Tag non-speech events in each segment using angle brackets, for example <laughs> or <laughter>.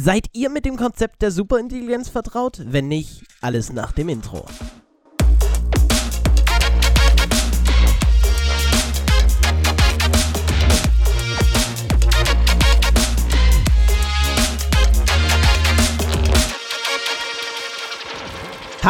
Seid ihr mit dem Konzept der Superintelligenz vertraut? Wenn nicht, alles nach dem Intro.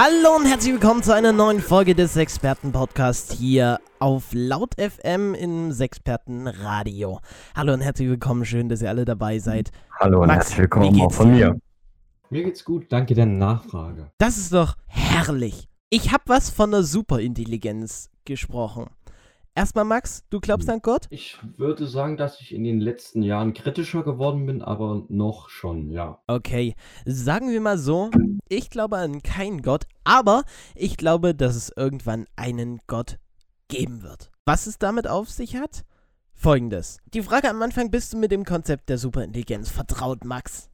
Hallo und herzlich willkommen zu einer neuen Folge des Experten-Podcasts hier auf Laut FM im Sexperten-Radio. Hallo und herzlich willkommen, schön, dass ihr alle dabei seid. Hallo und Max, herzlich willkommen auch von mir. Mir geht's gut, danke der Nachfrage. Das ist doch herrlich. Ich habe was von der Superintelligenz gesprochen. Erstmal, Max, du glaubst an Gott? Ich würde sagen, dass ich in den letzten Jahren kritischer geworden bin, aber noch schon, ja. Okay, sagen wir mal so, ich glaube an keinen Gott, aber ich glaube, dass es irgendwann einen Gott geben wird. Was es damit auf sich hat? Folgendes. Die Frage am Anfang, bist du mit dem Konzept der Superintelligenz vertraut, Max?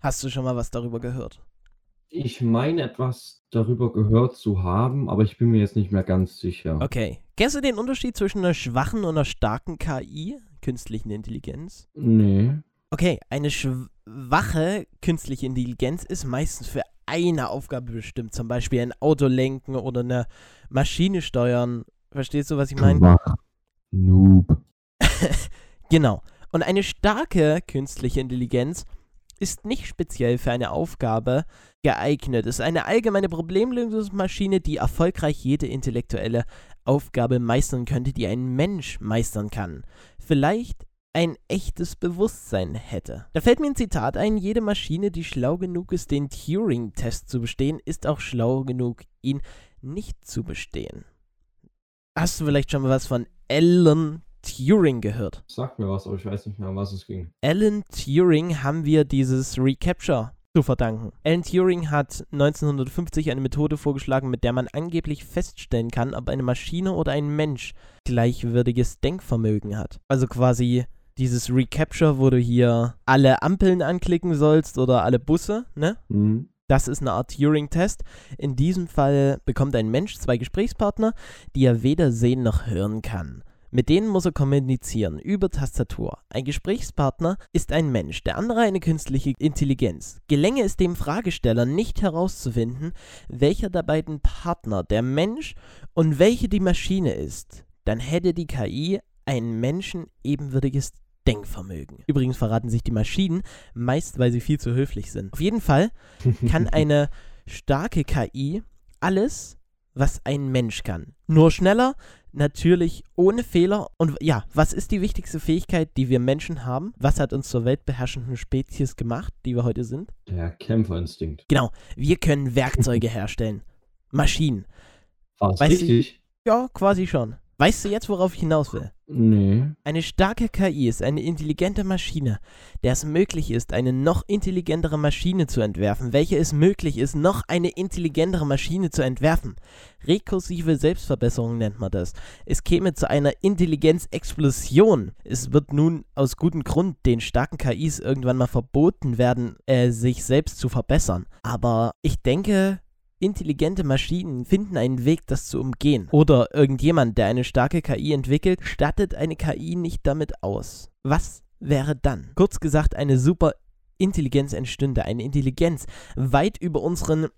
Hast du schon mal was darüber gehört? Ich meine etwas darüber gehört zu haben, aber ich bin mir jetzt nicht mehr ganz sicher. Okay. Kennst du den Unterschied zwischen einer schwachen und einer starken KI, künstlichen Intelligenz? Nee. Okay, eine schwache künstliche Intelligenz ist meistens für eine Aufgabe bestimmt, zum Beispiel ein Auto lenken oder eine Maschine steuern. Verstehst du, was ich meine? Schwach. Noob. <laughs> Genau. Und eine starke künstliche Intelligenz ist nicht speziell für eine Aufgabe geeignet. Ist eine allgemeine Problemlösungsmaschine, die erfolgreich jede intellektuelle Aufgabe meistern könnte, die ein Mensch meistern kann. Vielleicht ein echtes Bewusstsein hätte. Da fällt mir ein Zitat ein, jede Maschine, die schlau genug ist, den Turing-Test zu bestehen, ist auch schlau genug, ihn nicht zu bestehen. Hast du vielleicht schon mal was von Alan Turing gehört? Sag mir was, aber ich weiß nicht mehr, um was es ging. Alan Turing haben wir dieses Recapture zu verdanken. Alan Turing hat 1950 eine Methode vorgeschlagen, mit der man angeblich feststellen kann, ob eine Maschine oder ein Mensch gleichwürdiges Denkvermögen hat. Also quasi dieses Recapture, wo du hier alle Ampeln anklicken sollst oder alle Busse, ne? Hm. Das ist eine Art Turing-Test. In diesem Fall bekommt ein Mensch zwei Gesprächspartner, die er weder sehen noch hören kann. Mit denen muss er kommunizieren über Tastatur. Ein Gesprächspartner ist ein Mensch, der andere eine künstliche Intelligenz. Gelänge es dem Fragesteller nicht herauszufinden, welcher der beiden Partner der Mensch und welche die Maschine ist, dann hätte die KI ein Menschen ebenwürdiges Denkvermögen. Übrigens verraten sich die Maschinen meist, weil sie viel zu höflich sind. Auf jeden Fall kann <laughs> eine starke KI alles, was ein Mensch kann. Nur schneller, natürlich ohne Fehler. Und ja, was ist die wichtigste Fähigkeit, die wir Menschen haben? Was hat uns zur weltbeherrschenden Spezies gemacht, die wir heute sind? Der Kämpferinstinkt. Genau, wir können Werkzeuge <laughs> herstellen. Maschinen. War richtig? Ja, quasi schon. Weißt du jetzt, worauf ich hinaus will? Nee. Eine starke KI ist eine intelligente Maschine, der es möglich ist, eine noch intelligentere Maschine zu entwerfen, welche es möglich ist, noch eine intelligentere Maschine zu entwerfen. Rekursive Selbstverbesserung nennt man das. Es käme zu einer Intelligenzexplosion. Es wird nun aus gutem Grund den starken KIs irgendwann mal verboten werden, äh, sich selbst zu verbessern. Aber ich denke, Intelligente Maschinen finden einen Weg, das zu umgehen. Oder irgendjemand, der eine starke KI entwickelt, stattet eine KI nicht damit aus. Was wäre dann? Kurz gesagt, eine super Intelligenz entstünde. Eine Intelligenz weit über unseren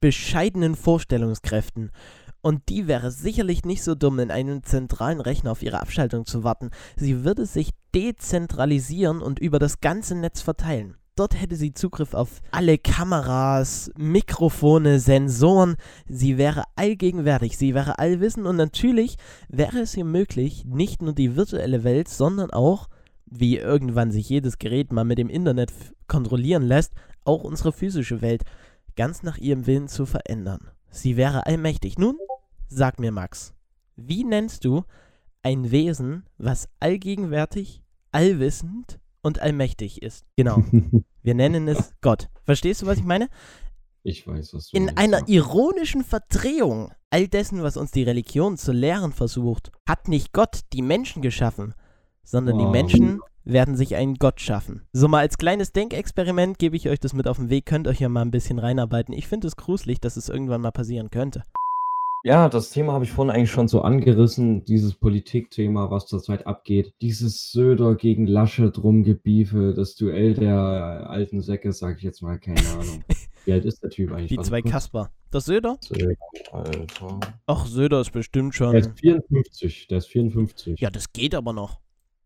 bescheidenen Vorstellungskräften. Und die wäre sicherlich nicht so dumm, in einem zentralen Rechner auf ihre Abschaltung zu warten. Sie würde sich dezentralisieren und über das ganze Netz verteilen. Dort hätte sie Zugriff auf alle Kameras, Mikrofone, Sensoren. Sie wäre allgegenwärtig, sie wäre allwissend und natürlich wäre es ihr möglich, nicht nur die virtuelle Welt, sondern auch, wie irgendwann sich jedes Gerät mal mit dem Internet kontrollieren lässt, auch unsere physische Welt ganz nach ihrem Willen zu verändern. Sie wäre allmächtig. Nun, sag mir, Max, wie nennst du ein Wesen, was allgegenwärtig, allwissend und allmächtig ist? Genau. <laughs> Wir nennen es Gott. Verstehst du, was ich meine? ich weiß, was du In meinst, einer ja. ironischen Verdrehung all dessen, was uns die Religion zu lehren versucht, hat nicht Gott die Menschen geschaffen, sondern die Oh. Menschen werden sich einen Gott schaffen. So mal als kleines Denkexperiment gebe ich euch das mit auf den Weg, könnt euch ja mal ein bisschen reinarbeiten. Ich finde es gruselig, dass es irgendwann mal passieren könnte. Ja, das Thema habe ich vorhin eigentlich schon so angerissen, dieses Politikthema, was zurzeit abgeht. Dieses Söder gegen Laschet rumgebiefe, das Duell der alten Säcke, sage ich jetzt mal, keine Ahnung. <laughs> Wie alt ist der Typ eigentlich? Die zwei. Kasper. Das Söder? Söder, Alter. Ach, Söder ist bestimmt Der schon. ist 54, der ist 54. Ja, das geht aber noch.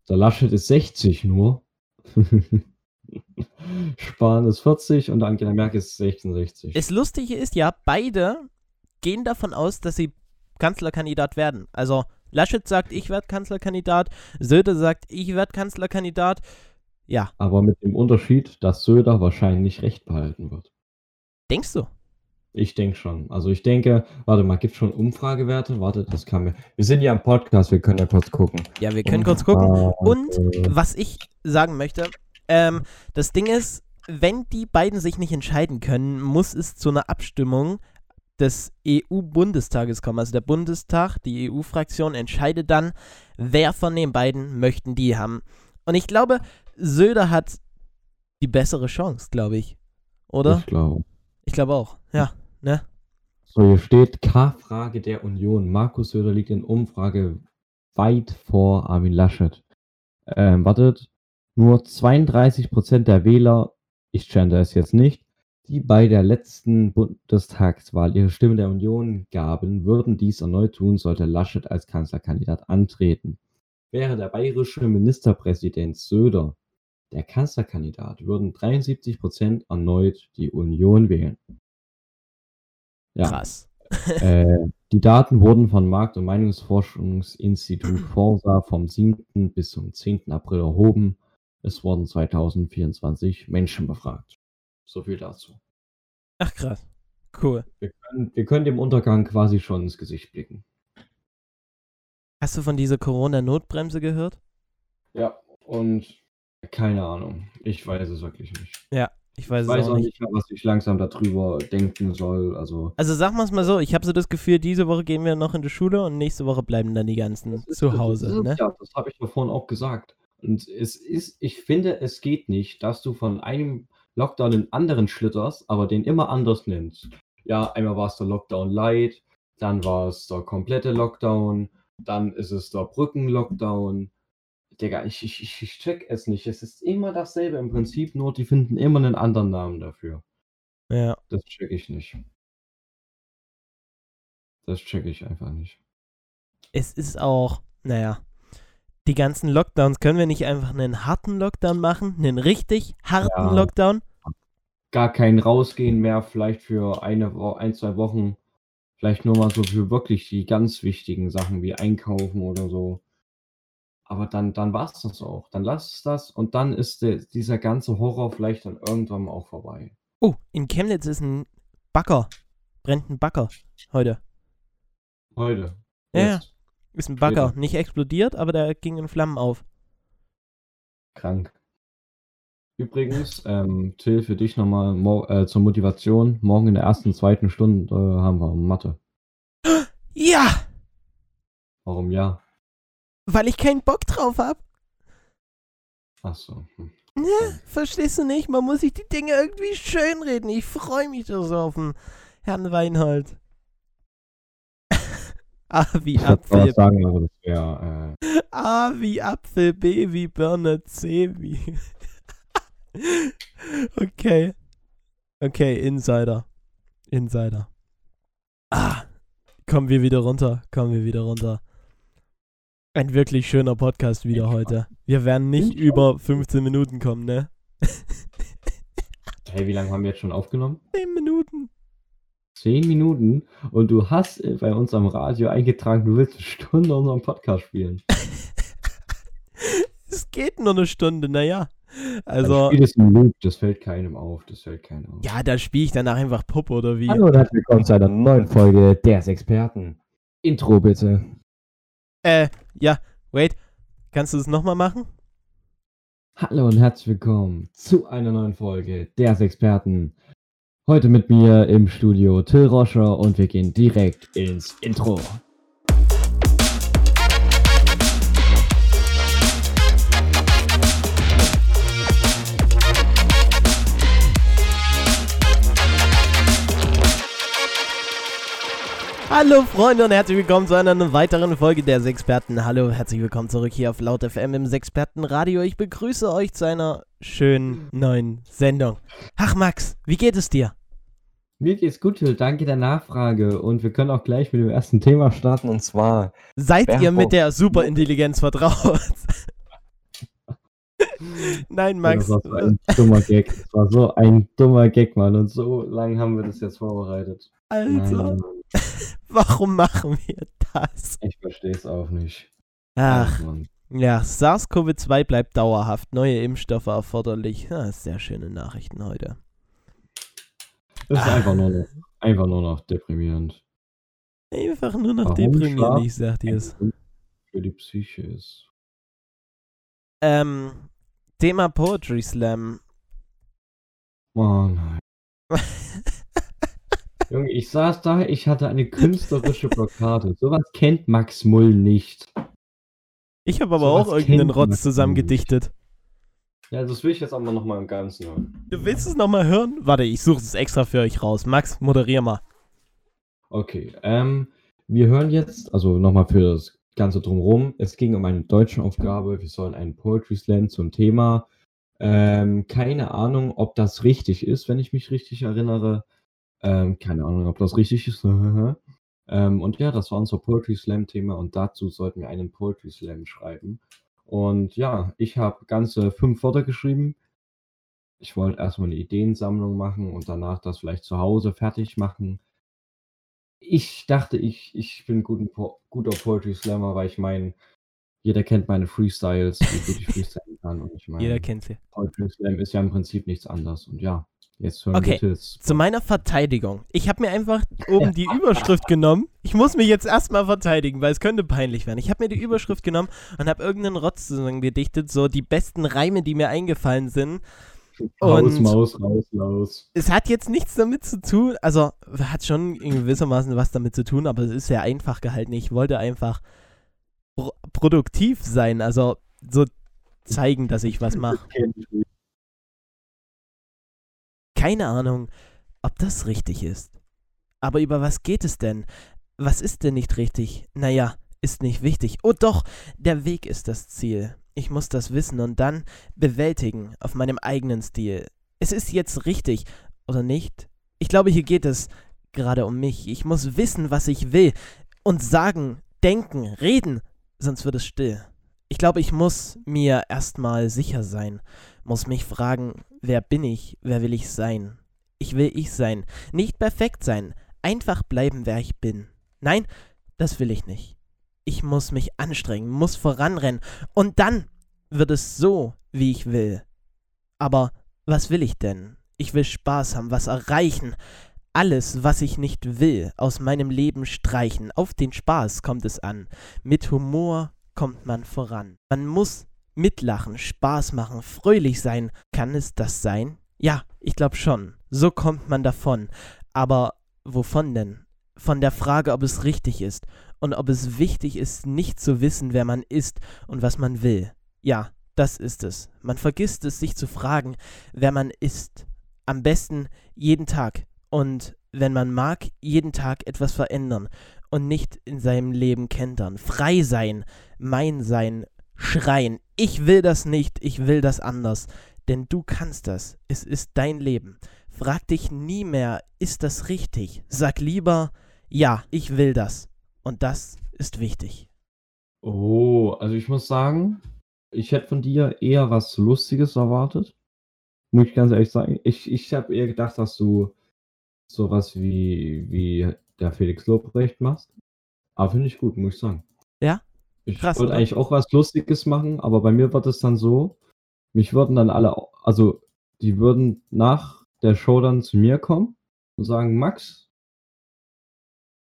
Der Laschet ist 60 nur. <laughs> Spahn ist 40 und Angela Merkel ist 66. Das Lustige ist ja, beide gehen davon aus, dass sie Kanzlerkandidat werden. Also Laschet sagt, ich werde Kanzlerkandidat, Söder sagt, ich werde Kanzlerkandidat. Ja, Aber mit dem Unterschied, dass Söder wahrscheinlich Recht behalten wird. denkst du? Ich denke schon. Also ich denke, warte mal, gibt schon Umfragewerte? Warte, das kann mir. Wir sind ja im Podcast, wir können ja kurz gucken. Ja, wir können kurz gucken. Und was ich sagen möchte, ähm, das Ding ist, wenn die beiden sich nicht entscheiden können, muss es zu einer Abstimmung des EU-Bundestages kommen. Also der Bundestag, die EU-Fraktion entscheidet dann, wer von den beiden möchten die haben. Und ich glaube, Söder hat die bessere Chance, glaube ich. Oder? Ich glaube. Ich glaube auch. Ja, ne? So, hier steht K-Frage der Union. Markus Söder liegt in Umfrage weit vor Armin Laschet. Ähm, wartet, nur 32% der Wähler, ich gender es jetzt nicht, die bei der letzten Bundestagswahl ihre Stimme der Union gaben, würden dies erneut tun, sollte Laschet als Kanzlerkandidat antreten. Wäre der bayerische Ministerpräsident Söder der Kanzlerkandidat, würden 73% erneut die Union wählen. Ja. Krass. Äh, die Daten wurden von Markt- und Meinungsforschungsinstitut Forsa vom 7. bis zum 10. April erhoben. Es wurden 2024 Menschen befragt. So viel dazu. Ach krass. Cool. Wir können, wir können dem Untergang quasi schon ins Gesicht blicken. Hast du von dieser Corona-Notbremse gehört? Ja, und keine Ahnung. Ich weiß es wirklich nicht. Ich weiß Ich es weiß auch auch nicht. mehr, was ich langsam darüber denken soll. Also, Also sagen wir es mal so, ich habe so das Gefühl, diese Woche gehen wir noch in die Schule und nächste Woche bleiben dann die ganzen Das ist- zu das Hause. ist es Ne? Ja, das habe ich ja vorhin auch gesagt. Und es ist, ich finde, es geht nicht, dass du von einem Lockdown in anderen schlitterst, aber den immer anders nennst. Ja, einmal war es der Lockdown Light, dann war es der komplette Lockdown, dann ist es der Brücken-Lockdown. Digga, ich, ich, ich check es nicht. Es ist immer dasselbe im Prinzip, nur die finden immer einen anderen Namen dafür. Ja. Das check ich nicht. Das check ich einfach nicht. Es ist auch, naja, die ganzen Lockdowns, können wir nicht einfach einen harten Lockdown machen? Einen richtig harten Ja. Lockdown? gar kein Rausgehen mehr, vielleicht für eine, ein, zwei Wochen. Vielleicht nur mal so für wirklich die ganz wichtigen Sachen wie Einkaufen oder so. Aber dann, dann war es das auch. Dann lass es das und dann ist der, dieser ganze Horror vielleicht dann irgendwann auch vorbei. Oh, in Chemnitz ist ein Backer. Brennt ein Backer heute. Heute. Ja, Jetzt. Ist ein Bagger. Später. Nicht explodiert, aber der ging in Flammen auf. Krank. Übrigens, ähm, Till, für dich nochmal äh, zur Motivation. Morgen in der ersten, zweiten Stunde äh, haben wir Mathe. <gasps> Ja! Warum ja? Weil ich keinen Bock drauf hab. Ach so. Hm. Ne? Verstehst du nicht? Man muss sich die Dinge irgendwie schönreden. Ich freue mich doch so auf den Herrn Weinhold. A wie Ich würde Apfel, was sagen, aber das wäre äh, A wie Apfel, B wie Birne, C wie. <laughs> okay. Okay, Insider. Insider. Ah. Kommen wir wieder runter. Kommen wir wieder runter. Ein wirklich schöner Podcast wieder heute. Wir werden nicht über 15 Minuten kommen, ne? Hey, wie lange haben wir jetzt schon aufgenommen? 10 Minuten. Zehn Minuten und du hast äh, bei uns am Radio eingetragen, du willst eine Stunde unseren Podcast spielen. <laughs> Es geht nur eine Stunde, naja. Also, Spiel es im Loop, das fällt keinem auf, das fällt keinem auf. ja, da spiele ich danach einfach Pupp oder wie. Hallo und herzlich willkommen zu einer neuen Folge des Experten. Intro bitte. Äh, ja, wait. Kannst du es nochmal machen? Hallo und herzlich willkommen zu einer neuen Folge des Experten. Heute mit mir im Studio Till Roscher und wir gehen direkt ins Intro. Hallo Freunde und herzlich willkommen zu einer weiteren Folge der Sexperten. Hallo, herzlich willkommen zurück hier auf Laut FM im Sexpertenradio. Ich begrüße euch zu einer schönen neuen Sendung. Ach Max, wie geht es dir? Mir geht's gut. Danke der Nachfrage. Und wir können auch gleich mit dem ersten Thema starten und zwar. Seid ihr mit der Superintelligenz vertraut? <laughs> Nein, Max. Ja, das war so ein dummer Gag. Das war so ein dummer Gag, Mann. Und so lange haben wir das jetzt vorbereitet. Alter. Nein, <laughs> Warum machen wir das? Ich verstehe es auch nicht. Ach, ja, SARS-CoV-2 bleibt dauerhaft. Neue Impfstoffe erforderlich. Ja, sehr schöne Nachrichten heute. Das ist einfach nur, noch, einfach nur noch deprimierend. Einfach nur noch Warum deprimierend, ich sag dir es. Für die Psyche ist. Ähm, Thema Poetry Slam. Oh nein. <laughs> Junge, ich saß da, ich hatte eine künstlerische Blockade. Sowas kennt Max Mull nicht. Ich habe aber Sowas auch irgendeinen Rotz zusammengedichtet. Ja, das will ich jetzt aber nochmal im Ganzen hören. Du willst es nochmal hören? Warte, ich suche es extra für euch raus. Max, moderier mal. Okay, ähm, wir hören jetzt, also nochmal für das Ganze drumherum. Es ging um eine deutsche Aufgabe. Wir sollen einen Poetry Slam zum Thema. Ähm, keine Ahnung, ob das richtig ist, wenn ich mich richtig erinnere. Ähm, keine Ahnung, ob das richtig ist. <laughs> ähm, und ja, das war unser Poetry Slam Thema und dazu sollten wir einen Poetry Slam schreiben. Und ja, ich habe ganze fünf Wörter geschrieben. Ich wollte erstmal eine Ideensammlung machen und danach das vielleicht zu Hause fertig machen. Ich dachte, ich, ich bin gut po guter Poetry Slammer, weil ich meine, jeder kennt meine Freestyles, wie gut ich <laughs> freestylen kann. Und ich meine, jeder kennt sie. Poetry Slam ist ja im Prinzip nichts anderes. Und ja, okay, zu meiner Verteidigung. Ich habe mir einfach oben die <laughs> Überschrift genommen. Ich muss mich jetzt erstmal verteidigen, weil es könnte peinlich werden. Ich habe mir die Überschrift genommen und habe irgendeinen Rotz gedichtet, so die besten Reime, die mir eingefallen sind. Raus, Maus, raus, raus. Es hat jetzt nichts damit zu tun, also hat schon in gewissermaßen was damit zu tun, aber es ist sehr einfach gehalten. Ich wollte einfach pro produktiv sein, also so zeigen, dass ich was mache keine Ahnung, ob das richtig ist. Aber über was geht es denn? Was ist denn nicht richtig? Naja, ist nicht wichtig. Oh doch, der Weg ist das Ziel. Ich muss das wissen und dann bewältigen auf meinem eigenen Stil. Es ist jetzt richtig, oder nicht? Ich glaube, hier geht es gerade um mich. Ich muss wissen, was ich will. Und sagen, denken, reden, sonst wird es still. Ich glaube, ich muss mir erstmal sicher sein, muss mich fragen, wer bin ich, wer will ich sein? Ich will ich sein, nicht perfekt sein, einfach bleiben, wer ich bin. Nein, das will ich nicht. Ich muss mich anstrengen, muss voranrennen, und dann wird es so, wie ich will. Aber was will ich denn? Ich will Spaß haben, was erreichen, alles, was ich nicht will, aus meinem Leben streichen. Auf den Spaß kommt es an. Mit Humor, kommt man voran. Man muss mitlachen, Spaß machen, fröhlich sein. Kann es das sein? Ja, ich glaube schon. So kommt man davon. Aber wovon denn? Von der Frage, ob es richtig ist und ob es wichtig ist, nicht zu wissen, wer man ist und was man will. Ja, das ist es. Man vergisst es, sich zu fragen, wer man ist. Am besten jeden Tag. Und wenn man mag, jeden Tag etwas verändern und nicht in seinem Leben kentern. Frei sein, mein Sein, schreien. Ich will das nicht, ich will das anders. Denn du kannst das. Es ist dein Leben. Frag dich nie mehr, ist das richtig? Sag lieber, ja, ich will das. Und das ist wichtig. Oh, also ich muss sagen, ich hätte von dir eher was Lustiges erwartet. Muss ich ganz ehrlich sagen. Ich, ich habe eher gedacht, dass du sowas wie, wie der Felix Lobrecht machst. Aber finde ich gut, muss ich sagen. Ja? Ich wollte eigentlich auch was Lustiges machen, aber bei mir wird es dann so, mich würden dann alle, also die würden nach der Show dann zu mir kommen und sagen, Max,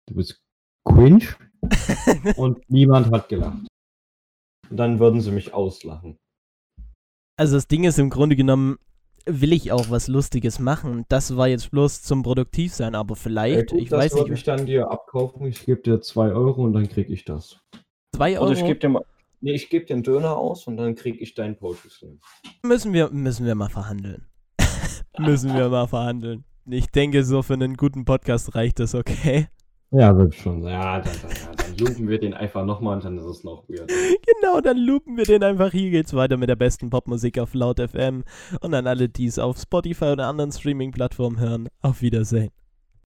du bist cringe <laughs> und niemand hat gelacht. Und dann würden sie mich auslachen. Also das Ding ist im Grunde genommen, will ich auch was Lustiges machen. Das war jetzt bloß zum Produktivsein, aber vielleicht, ja, gut, ich das weiß nicht. ich dann dir abkaufen. Ich gebe dir 2 Euro und dann kriege ich das. 2 Euro? Oder ich gebe dir mal. Nee, ich gebe dir einen Döner aus und dann kriege ich deinen Poetry Slam. Müssen wir, müssen wir mal verhandeln. <laughs> müssen wir mal verhandeln. Ich denke, so für einen guten Podcast reicht das, okay? Ja, wird schon. Ja, dann, dann, ja, dann loopen wir den einfach nochmal und dann ist es noch weird. Genau, dann loopen wir den einfach. Hier geht's weiter mit der besten Popmusik auf Laut FM. Und an alle, die es auf Spotify oder anderen Streaming-Plattformen hören, auf Wiedersehen.